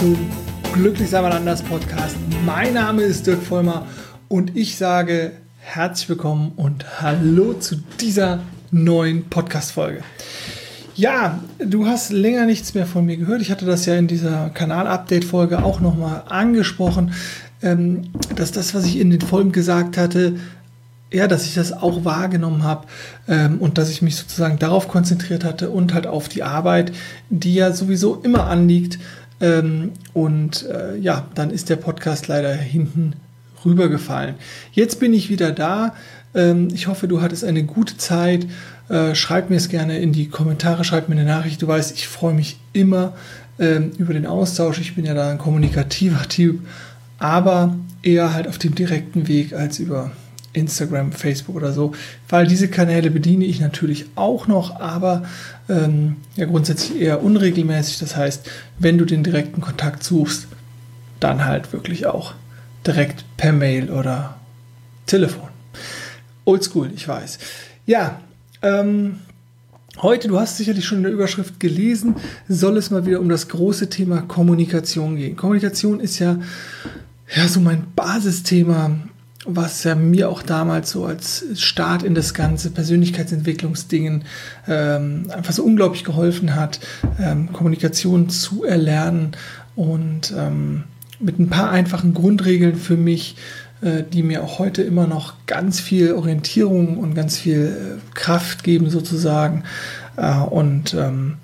zum Glücklich sein mal anders Podcast. Mein Name ist Dirk Vollmer und ich sage herzlich willkommen und hallo zu dieser neuen Podcast-Folge. Ja, du hast länger nichts mehr von mir gehört. Ich hatte das ja in dieser Kanal-Update-Folge auch nochmal angesprochen, ähm, dass das, was ich in den Folgen gesagt hatte, ja, dass ich das auch wahrgenommen habe ähm, und dass ich mich sozusagen darauf konzentriert hatte und halt auf die Arbeit, die ja sowieso immer anliegt. Ähm, und äh, ja, dann ist der Podcast leider hinten rübergefallen. Jetzt bin ich wieder da. Ähm, ich hoffe, du hattest eine gute Zeit. Äh, schreib mir es gerne in die Kommentare, schreib mir eine Nachricht. Du weißt, ich freue mich immer ähm, über den Austausch. Ich bin ja da ein kommunikativer Typ, aber eher halt auf dem direkten Weg als über Instagram, Facebook oder so, weil diese Kanäle bediene ich natürlich auch noch, aber ähm, ja grundsätzlich eher unregelmäßig. Das heißt, wenn du den direkten Kontakt suchst, dann halt wirklich auch direkt per Mail oder Telefon. Oldschool, ich weiß. Ja, ähm, heute, du hast sicherlich schon in der Überschrift gelesen, soll es mal wieder um das große Thema Kommunikation gehen. Kommunikation ist ja, ja so mein Basisthema was ja mir auch damals so als Start in das ganze Persönlichkeitsentwicklungsdingen ähm, einfach so unglaublich geholfen hat, ähm, Kommunikation zu erlernen und ähm, mit ein paar einfachen Grundregeln für mich, äh, die mir auch heute immer noch ganz viel Orientierung und ganz viel äh, Kraft geben sozusagen. Äh, und ähm,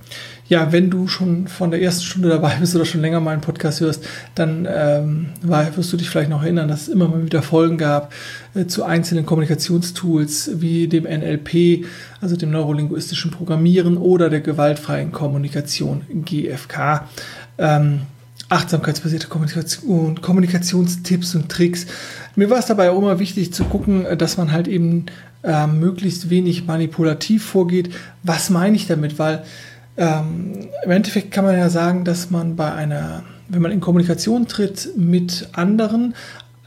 ja, wenn du schon von der ersten Stunde dabei bist oder schon länger meinen Podcast hörst, dann ähm, wirst du dich vielleicht noch erinnern, dass es immer mal wieder Folgen gab äh, zu einzelnen Kommunikationstools wie dem NLP, also dem neurolinguistischen Programmieren oder der gewaltfreien Kommunikation GFK. Ähm, achtsamkeitsbasierte Kommunikation, Kommunikationstipps und Tricks. Mir war es dabei auch immer wichtig zu gucken, dass man halt eben äh, möglichst wenig manipulativ vorgeht. Was meine ich damit? Weil ähm, Im Endeffekt kann man ja sagen, dass man bei einer, wenn man in Kommunikation tritt mit anderen,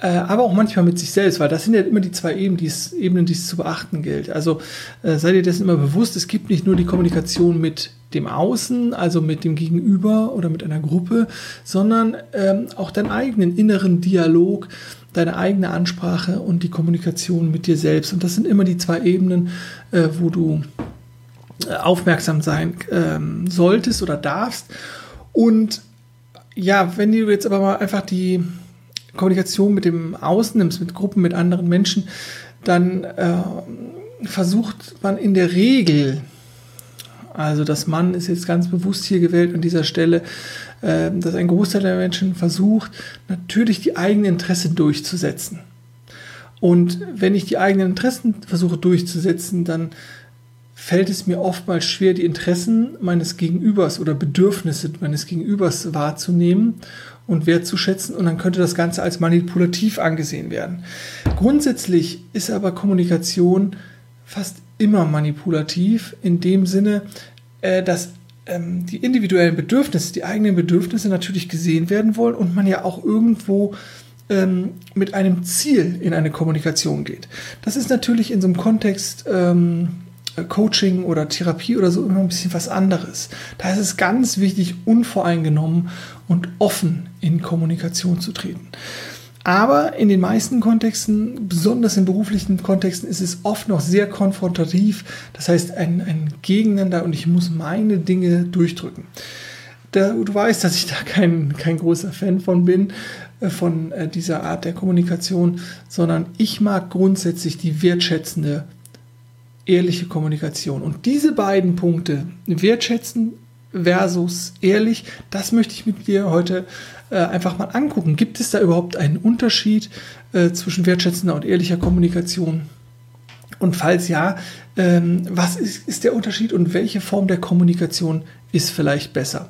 äh, aber auch manchmal mit sich selbst, weil das sind ja immer die zwei Ebenen, die es, Ebenen, die es zu beachten gilt. Also äh, seid ihr dessen immer bewusst, es gibt nicht nur die Kommunikation mit dem Außen, also mit dem Gegenüber oder mit einer Gruppe, sondern ähm, auch deinen eigenen inneren Dialog, deine eigene Ansprache und die Kommunikation mit dir selbst. Und das sind immer die zwei Ebenen, äh, wo du aufmerksam sein ähm, solltest oder darfst. Und ja, wenn du jetzt aber mal einfach die Kommunikation mit dem Außen nimmst, mit Gruppen, mit anderen Menschen, dann äh, versucht man in der Regel, also das Mann ist jetzt ganz bewusst hier gewählt an dieser Stelle, äh, dass ein Großteil der Menschen versucht, natürlich die eigenen Interessen durchzusetzen. Und wenn ich die eigenen Interessen versuche durchzusetzen, dann fällt es mir oftmals schwer, die Interessen meines Gegenübers oder Bedürfnisse meines Gegenübers wahrzunehmen und wertzuschätzen und dann könnte das Ganze als manipulativ angesehen werden. Grundsätzlich ist aber Kommunikation fast immer manipulativ in dem Sinne, äh, dass ähm, die individuellen Bedürfnisse, die eigenen Bedürfnisse natürlich gesehen werden wollen und man ja auch irgendwo ähm, mit einem Ziel in eine Kommunikation geht. Das ist natürlich in so einem Kontext ähm, Coaching oder Therapie oder so immer ein bisschen was anderes. Da ist es ganz wichtig, unvoreingenommen und offen in Kommunikation zu treten. Aber in den meisten Kontexten, besonders in beruflichen Kontexten, ist es oft noch sehr konfrontativ. Das heißt, ein, ein Gegeneinander und ich muss meine Dinge durchdrücken. Da, du weißt, dass ich da kein, kein großer Fan von bin, äh, von äh, dieser Art der Kommunikation, sondern ich mag grundsätzlich die wertschätzende ehrliche Kommunikation. Und diese beiden Punkte, wertschätzen versus ehrlich, das möchte ich mit dir heute äh, einfach mal angucken. Gibt es da überhaupt einen Unterschied äh, zwischen wertschätzender und ehrlicher Kommunikation? Und falls ja, ähm, was ist, ist der Unterschied und welche Form der Kommunikation ist vielleicht besser?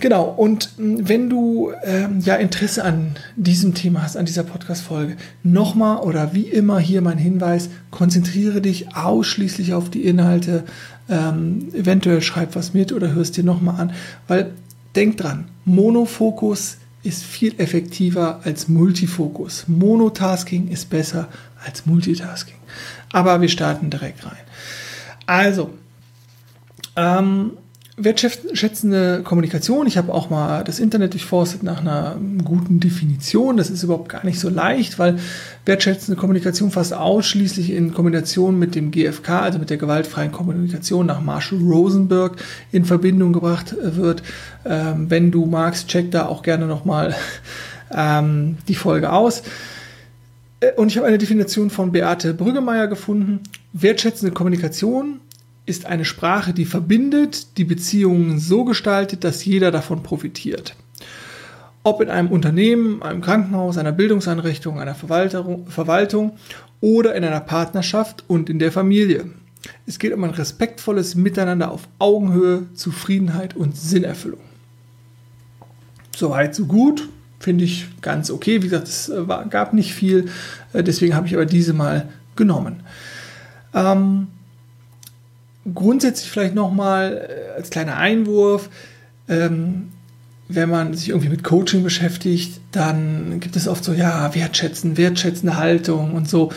Genau, und hm, wenn du ähm, ja Interesse an diesem Thema hast, an dieser Podcast-Folge, nochmal oder wie immer hier mein Hinweis, konzentriere dich ausschließlich auf die Inhalte, ähm, eventuell schreib was mit oder hörst dir nochmal an, weil denk dran, Monofokus ist viel effektiver als Multifokus. Monotasking ist besser als Multitasking. Aber wir starten direkt rein. Also, ähm, wertschätzende Kommunikation. Ich habe auch mal das Internet durchforstet nach einer guten Definition. Das ist überhaupt gar nicht so leicht, weil wertschätzende Kommunikation fast ausschließlich in Kombination mit dem GFK, also mit der gewaltfreien Kommunikation nach Marshall Rosenberg in Verbindung gebracht wird. Ähm, wenn du magst, check da auch gerne nochmal ähm, die Folge aus. Äh, und ich habe eine Definition von Beate Brüggemeier gefunden. Wertschätzende Kommunikation ist eine Sprache, die verbindet, die Beziehungen so gestaltet, dass jeder davon profitiert. Ob in einem Unternehmen, einem Krankenhaus, einer Bildungseinrichtung, einer Verwaltung oder in einer Partnerschaft und in der Familie. Es geht um ein respektvolles Miteinander auf Augenhöhe, Zufriedenheit und Sinnerfüllung. Soweit, so gut. Finde ich ganz okay. Wie gesagt, es äh, gab nicht viel, äh, deswegen habe ich aber diese mal genommen. Ähm, grundsätzlich vielleicht nochmal äh, als kleiner Einwurf, ähm, wenn man sich irgendwie mit Coaching beschäftigt, dann gibt es oft so, ja, wertschätzen, wertschätzende Haltung und so.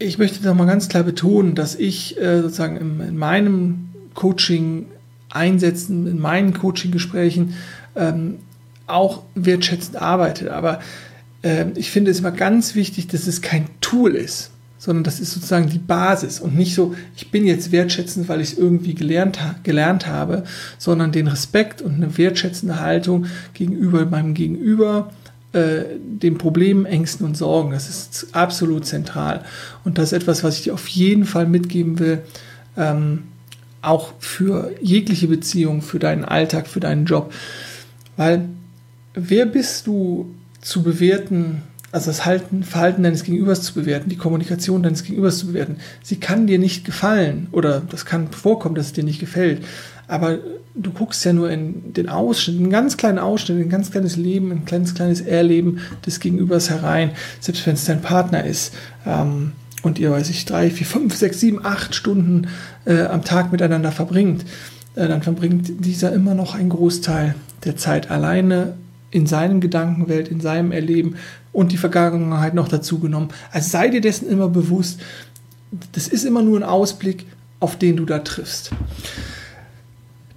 Ich möchte nochmal ganz klar betonen, dass ich äh, sozusagen im, in meinem Coaching einsetzen, in meinen Coaching-Gesprächen ähm, auch wertschätzend arbeite. Aber äh, ich finde es immer ganz wichtig, dass es kein Tool ist sondern das ist sozusagen die Basis und nicht so, ich bin jetzt wertschätzend, weil ich es irgendwie gelernt, gelernt habe, sondern den Respekt und eine wertschätzende Haltung gegenüber meinem Gegenüber, äh, den Problemen, Ängsten und Sorgen. Das ist absolut zentral. Und das ist etwas, was ich dir auf jeden Fall mitgeben will, ähm, auch für jegliche Beziehung, für deinen Alltag, für deinen Job. Weil wer bist du zu bewerten, also das Halten, Verhalten deines Gegenübers zu bewerten, die Kommunikation deines Gegenübers zu bewerten. Sie kann dir nicht gefallen oder das kann vorkommen, dass es dir nicht gefällt. Aber du guckst ja nur in den Ausschnitt, einen ganz kleinen Ausschnitt, ein ganz kleines Leben, ein kleines, kleines Erleben des Gegenübers herein, selbst wenn es dein Partner ist. Ähm, und ihr, weiß ich, drei, vier, fünf, sechs, sieben, acht Stunden äh, am Tag miteinander verbringt, äh, dann verbringt dieser immer noch einen Großteil der Zeit alleine in seinem Gedankenwelt, in seinem Erleben und die Vergangenheit noch dazu genommen. Also sei dir dessen immer bewusst, das ist immer nur ein Ausblick, auf den du da triffst.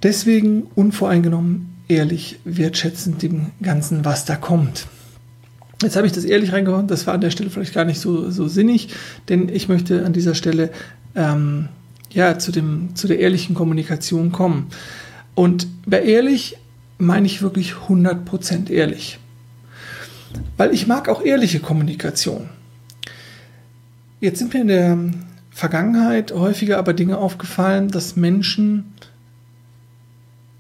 Deswegen unvoreingenommen, ehrlich, wertschätzend dem Ganzen, was da kommt. Jetzt habe ich das ehrlich reingehauen, das war an der Stelle vielleicht gar nicht so, so sinnig, denn ich möchte an dieser Stelle ähm, ja, zu, dem, zu der ehrlichen Kommunikation kommen. Und bei ehrlich meine ich wirklich 100% ehrlich. Weil ich mag auch ehrliche Kommunikation. Jetzt sind mir in der Vergangenheit häufiger aber Dinge aufgefallen, dass Menschen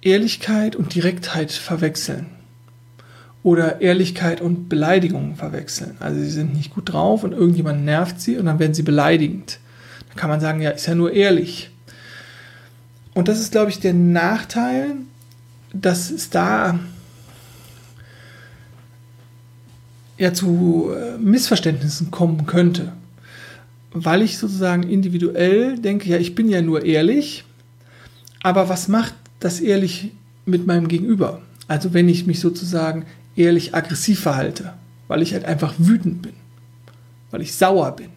Ehrlichkeit und Direktheit verwechseln. Oder Ehrlichkeit und Beleidigung verwechseln. Also sie sind nicht gut drauf und irgendjemand nervt sie und dann werden sie beleidigend. Da kann man sagen, ja, ist ja nur ehrlich. Und das ist, glaube ich, der Nachteil, dass es da ja zu äh, Missverständnissen kommen könnte. Weil ich sozusagen individuell denke, ja, ich bin ja nur ehrlich, aber was macht das ehrlich mit meinem Gegenüber? Also wenn ich mich sozusagen ehrlich aggressiv verhalte, weil ich halt einfach wütend bin, weil ich sauer bin.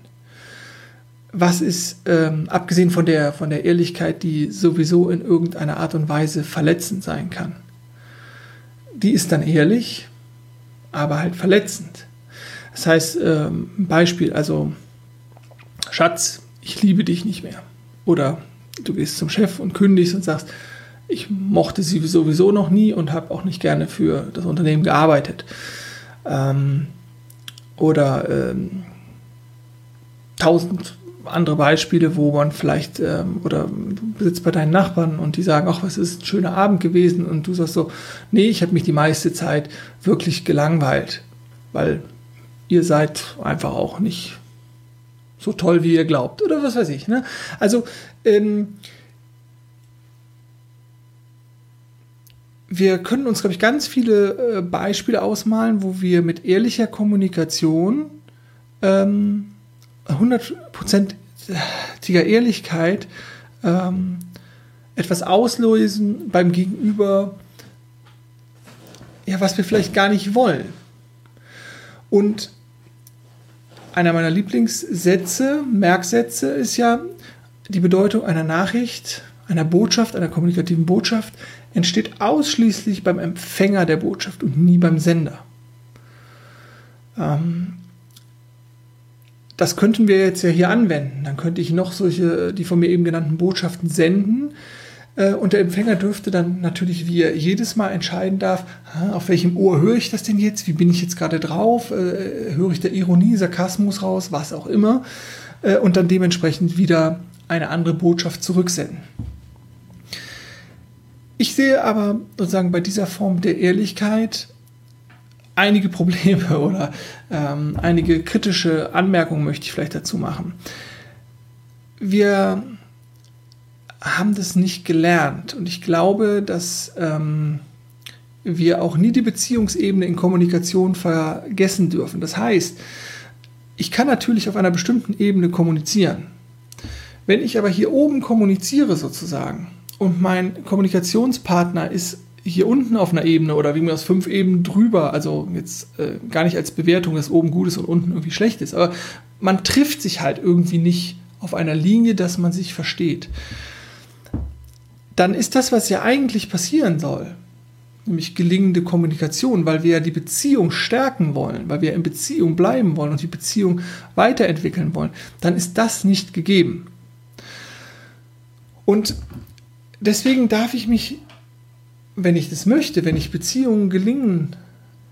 Was ist, ähm, abgesehen von der, von der Ehrlichkeit, die sowieso in irgendeiner Art und Weise verletzend sein kann? Die ist dann ehrlich, aber halt verletzend. Das heißt, ähm, Beispiel, also Schatz, ich liebe dich nicht mehr. Oder du gehst zum Chef und kündigst und sagst, ich mochte sie sowieso noch nie und habe auch nicht gerne für das Unternehmen gearbeitet. Ähm, oder ähm, tausend andere Beispiele, wo man vielleicht, ähm, oder du sitzt bei deinen Nachbarn und die sagen, ach, was ist ein schöner Abend gewesen und du sagst so, nee, ich habe mich die meiste Zeit wirklich gelangweilt, weil ihr seid einfach auch nicht so toll, wie ihr glaubt oder was weiß ich. Ne? Also ähm, wir können uns, glaube ich, ganz viele äh, Beispiele ausmalen, wo wir mit ehrlicher Kommunikation ähm, 100%iger Ehrlichkeit ähm, etwas auslösen beim Gegenüber, ja, was wir vielleicht gar nicht wollen. Und einer meiner Lieblingssätze, Merksätze ist ja, die Bedeutung einer Nachricht einer Botschaft, einer kommunikativen Botschaft, entsteht ausschließlich beim Empfänger der Botschaft und nie beim Sender. Ähm, das könnten wir jetzt ja hier anwenden. Dann könnte ich noch solche, die von mir eben genannten Botschaften senden. Äh, und der Empfänger dürfte dann natürlich, wie er jedes Mal entscheiden darf, auf welchem Ohr höre ich das denn jetzt? Wie bin ich jetzt gerade drauf? Äh, höre ich der Ironie, Sarkasmus raus, was auch immer? Äh, und dann dementsprechend wieder eine andere Botschaft zurücksenden. Ich sehe aber sozusagen bei dieser Form der Ehrlichkeit einige Probleme oder ähm, einige kritische Anmerkungen möchte ich vielleicht dazu machen. Wir haben das nicht gelernt und ich glaube, dass ähm, wir auch nie die Beziehungsebene in Kommunikation vergessen dürfen. Das heißt, ich kann natürlich auf einer bestimmten Ebene kommunizieren. Wenn ich aber hier oben kommuniziere sozusagen und mein Kommunikationspartner ist hier unten auf einer Ebene oder wie mir aus fünf Ebenen drüber, also jetzt äh, gar nicht als Bewertung, dass oben gut ist und unten irgendwie schlecht ist, aber man trifft sich halt irgendwie nicht auf einer Linie, dass man sich versteht. Dann ist das, was ja eigentlich passieren soll, nämlich gelingende Kommunikation, weil wir ja die Beziehung stärken wollen, weil wir in Beziehung bleiben wollen und die Beziehung weiterentwickeln wollen, dann ist das nicht gegeben. Und deswegen darf ich mich wenn ich das möchte, wenn ich Beziehungen gelingen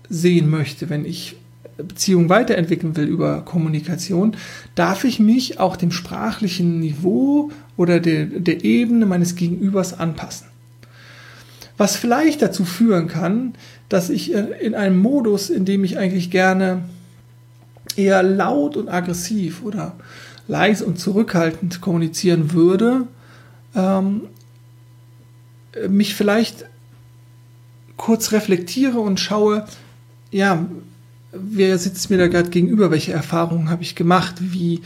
sehen möchte, wenn ich Beziehungen weiterentwickeln will über Kommunikation, darf ich mich auch dem sprachlichen Niveau oder der, der Ebene meines Gegenübers anpassen. Was vielleicht dazu führen kann, dass ich in einem Modus, in dem ich eigentlich gerne eher laut und aggressiv oder leise und zurückhaltend kommunizieren würde, ähm, mich vielleicht kurz reflektiere und schaue, ja, wer sitzt mir da gerade gegenüber, welche Erfahrungen habe ich gemacht, wie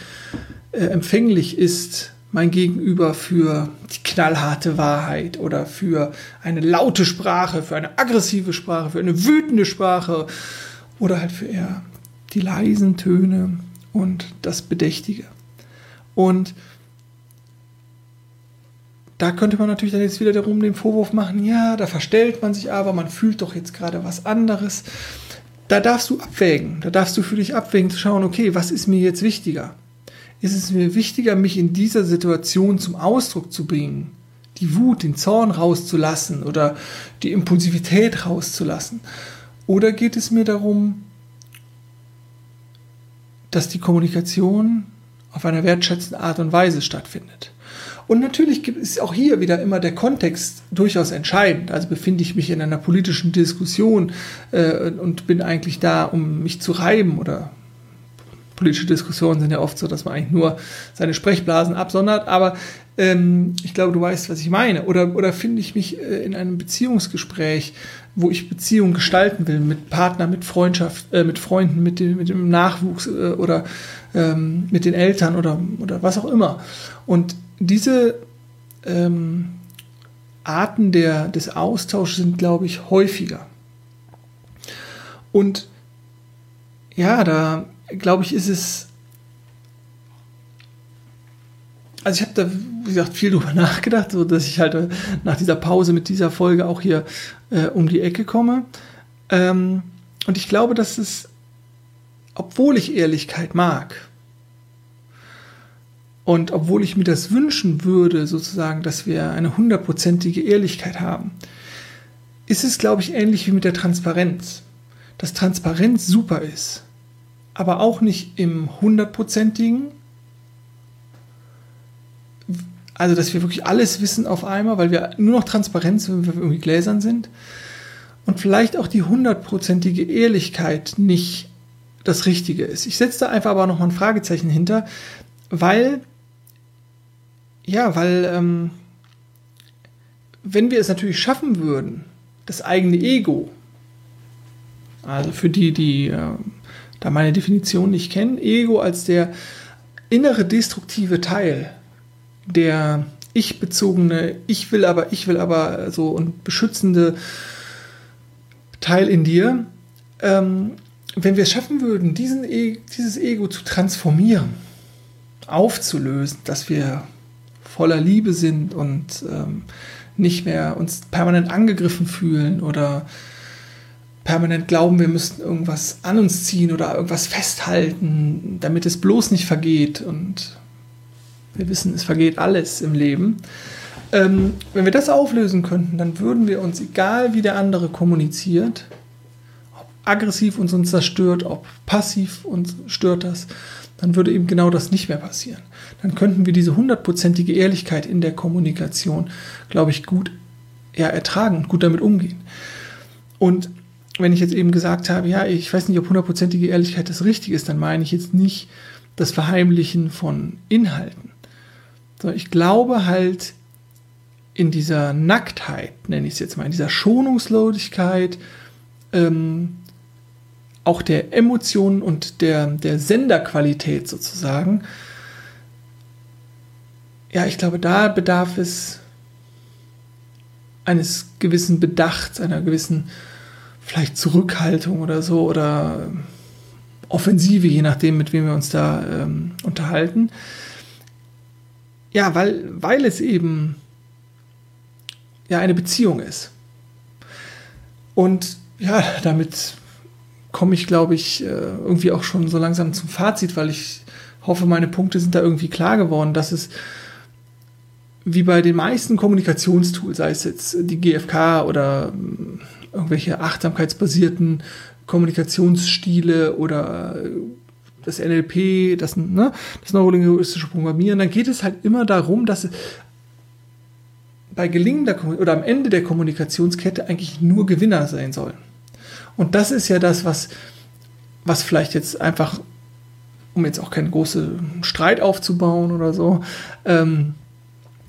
äh, empfänglich ist mein Gegenüber für die knallharte Wahrheit oder für eine laute Sprache, für eine aggressive Sprache, für eine wütende Sprache oder halt für eher die leisen Töne und das Bedächtige. Und da könnte man natürlich dann jetzt wieder darum den Vorwurf machen, ja, da verstellt man sich aber, man fühlt doch jetzt gerade was anderes. Da darfst du abwägen, da darfst du für dich abwägen, zu schauen, okay, was ist mir jetzt wichtiger? Ist es mir wichtiger, mich in dieser Situation zum Ausdruck zu bringen, die Wut, den Zorn rauszulassen oder die Impulsivität rauszulassen? Oder geht es mir darum, dass die Kommunikation auf einer wertschätzenden Art und Weise stattfindet? Und natürlich gibt es auch hier wieder immer der Kontext durchaus entscheidend. Also befinde ich mich in einer politischen Diskussion äh, und bin eigentlich da, um mich zu reiben oder politische Diskussionen sind ja oft so, dass man eigentlich nur seine Sprechblasen absondert, aber ähm, ich glaube, du weißt, was ich meine. Oder, oder finde ich mich äh, in einem Beziehungsgespräch, wo ich Beziehungen gestalten will, mit Partner, mit Freundschaft, äh, mit Freunden, mit dem, mit dem Nachwuchs äh, oder ähm, mit den Eltern oder, oder was auch immer. Und diese ähm, Arten der, des Austauschs sind, glaube ich, häufiger. Und ja, da glaube ich, ist es. Also ich habe da, wie gesagt, viel drüber nachgedacht, so dass ich halt äh, nach dieser Pause mit dieser Folge auch hier äh, um die Ecke komme. Ähm, und ich glaube, dass es, obwohl ich Ehrlichkeit mag, und obwohl ich mir das wünschen würde, sozusagen, dass wir eine hundertprozentige Ehrlichkeit haben, ist es, glaube ich, ähnlich wie mit der Transparenz. Dass Transparenz super ist, aber auch nicht im hundertprozentigen. Also, dass wir wirklich alles wissen auf einmal, weil wir nur noch Transparenz, wenn wir irgendwie gläsern sind. Und vielleicht auch die hundertprozentige Ehrlichkeit nicht das Richtige ist. Ich setze da einfach aber noch mal ein Fragezeichen hinter, weil ja, weil ähm, wenn wir es natürlich schaffen würden, das eigene Ego, also für die, die äh, da meine Definition nicht kennen, Ego als der innere destruktive Teil, der ich-bezogene, ich will aber, ich will aber so und beschützende Teil in dir, ähm, wenn wir es schaffen würden, diesen e dieses Ego zu transformieren, aufzulösen, dass wir voller Liebe sind und ähm, nicht mehr uns permanent angegriffen fühlen oder permanent glauben, wir müssten irgendwas an uns ziehen oder irgendwas festhalten, damit es bloß nicht vergeht. Und wir wissen, es vergeht alles im Leben. Ähm, wenn wir das auflösen könnten, dann würden wir uns, egal wie der andere kommuniziert, aggressiv uns, uns zerstört, ob passiv uns stört das, dann würde eben genau das nicht mehr passieren. Dann könnten wir diese hundertprozentige Ehrlichkeit in der Kommunikation, glaube ich, gut ja, ertragen und gut damit umgehen. Und wenn ich jetzt eben gesagt habe, ja, ich weiß nicht, ob hundertprozentige Ehrlichkeit das Richtige ist, dann meine ich jetzt nicht das Verheimlichen von Inhalten. Ich glaube halt in dieser Nacktheit, nenne ich es jetzt mal, in dieser Schonungslosigkeit, ähm, auch der Emotionen und der, der Senderqualität sozusagen, ja, ich glaube, da bedarf es eines gewissen Bedachts, einer gewissen vielleicht Zurückhaltung oder so oder Offensive, je nachdem, mit wem wir uns da ähm, unterhalten. Ja, weil, weil es eben ja eine Beziehung ist. Und ja, damit komme ich, glaube ich, äh, irgendwie auch schon so langsam zum Fazit, weil ich hoffe, meine Punkte sind da irgendwie klar geworden, dass es wie bei den meisten Kommunikationstools, sei es jetzt die GfK oder ähm, irgendwelche achtsamkeitsbasierten Kommunikationsstile oder äh, das NLP, das, ne, das neurolinguistische Programmieren, dann geht es halt immer darum, dass bei gelingender oder am Ende der Kommunikationskette eigentlich nur Gewinner sein sollen. Und das ist ja das, was, was vielleicht jetzt einfach, um jetzt auch keinen großen Streit aufzubauen oder so, ähm,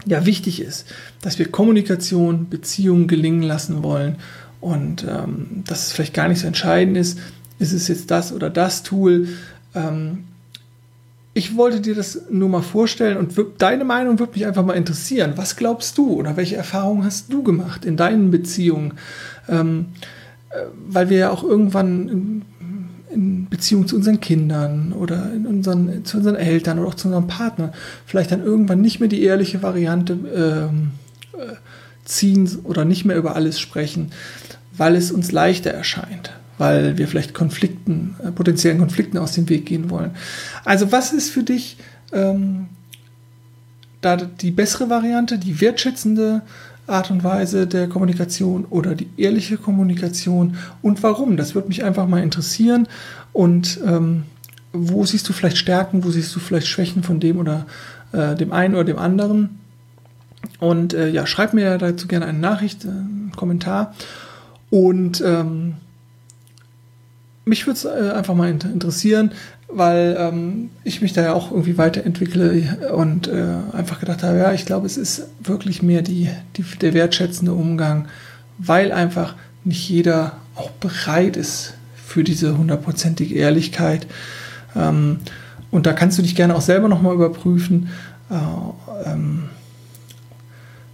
ja, wichtig ist, dass wir Kommunikation, Beziehungen gelingen lassen wollen und ähm, dass es vielleicht gar nicht so entscheidend ist, ist es jetzt das oder das Tool. Ähm, ich wollte dir das nur mal vorstellen und deine Meinung würde mich einfach mal interessieren. Was glaubst du oder welche Erfahrungen hast du gemacht in deinen Beziehungen? Ähm, äh, weil wir ja auch irgendwann in, in, Beziehung zu unseren Kindern oder in unseren, zu unseren Eltern oder auch zu unserem Partner vielleicht dann irgendwann nicht mehr die ehrliche Variante ähm, äh, ziehen oder nicht mehr über alles sprechen, weil es uns leichter erscheint, weil wir vielleicht Konflikten, äh, potenziellen Konflikten aus dem Weg gehen wollen. Also was ist für dich ähm, da die bessere Variante, die wertschätzende Art und Weise der Kommunikation oder die ehrliche Kommunikation und warum? Das würde mich einfach mal interessieren. Und ähm, wo siehst du vielleicht Stärken, wo siehst du vielleicht Schwächen von dem oder äh, dem einen oder dem anderen? Und äh, ja, schreib mir dazu gerne eine Nachricht, äh, einen Kommentar. Und ähm, mich würde es äh, einfach mal interessieren, weil ähm, ich mich da ja auch irgendwie weiterentwickle und äh, einfach gedacht habe, ja, ich glaube, es ist wirklich mehr die, die, der wertschätzende Umgang, weil einfach nicht jeder auch bereit ist für diese hundertprozentige Ehrlichkeit. Ähm, und da kannst du dich gerne auch selber nochmal überprüfen. Äh, ähm,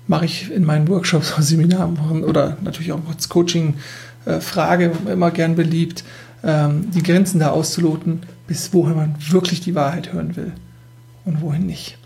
Mache ich in meinen Workshops oder Seminaren oder natürlich auch als Coaching-Frage äh, immer gern beliebt, ähm, die Grenzen da auszuloten bis wohin man wirklich die Wahrheit hören will und wohin nicht.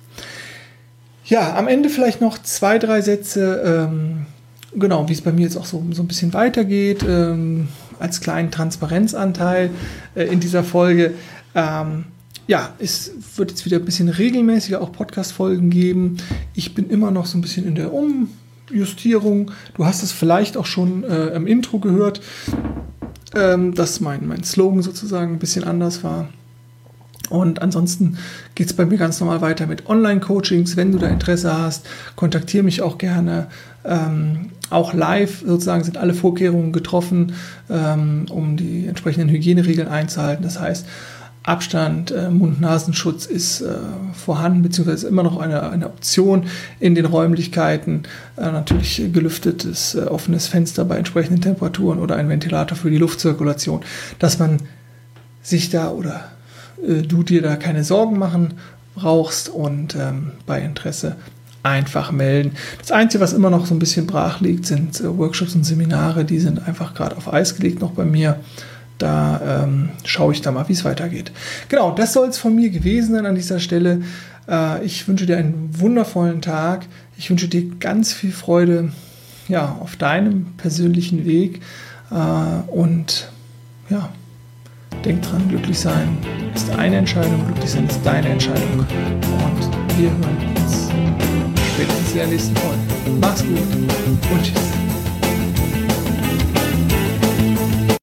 Ja, am Ende vielleicht noch zwei, drei Sätze, ähm, genau, wie es bei mir jetzt auch so, so ein bisschen weitergeht, ähm, als kleinen Transparenzanteil äh, in dieser Folge. Ähm, ja, es wird jetzt wieder ein bisschen regelmäßiger auch Podcast-Folgen geben. Ich bin immer noch so ein bisschen in der Umjustierung. Du hast es vielleicht auch schon äh, im Intro gehört ähm, dass mein, mein Slogan sozusagen ein bisschen anders war. Und ansonsten geht es bei mir ganz normal weiter mit Online-Coachings. Wenn du da Interesse hast, kontaktiere mich auch gerne. Ähm, auch live sozusagen sind alle Vorkehrungen getroffen, ähm, um die entsprechenden Hygieneregeln einzuhalten. Das heißt, Abstand, äh, Mund-Nasenschutz ist äh, vorhanden, beziehungsweise immer noch eine, eine Option in den Räumlichkeiten. Äh, natürlich gelüftetes, äh, offenes Fenster bei entsprechenden Temperaturen oder ein Ventilator für die Luftzirkulation, dass man sich da oder äh, du dir da keine Sorgen machen brauchst und ähm, bei Interesse einfach melden. Das Einzige, was immer noch so ein bisschen brach liegt, sind äh, Workshops und Seminare. Die sind einfach gerade auf Eis gelegt noch bei mir. Da ähm, schaue ich da mal, wie es weitergeht. Genau, das soll es von mir gewesen sein an dieser Stelle. Äh, ich wünsche dir einen wundervollen Tag. Ich wünsche dir ganz viel Freude ja, auf deinem persönlichen Weg. Äh, und ja, denk dran, glücklich sein ist eine Entscheidung, glücklich sein ist deine Entscheidung. Und wir hören uns spätestens in der nächsten Folge. Mach's gut und tschüss.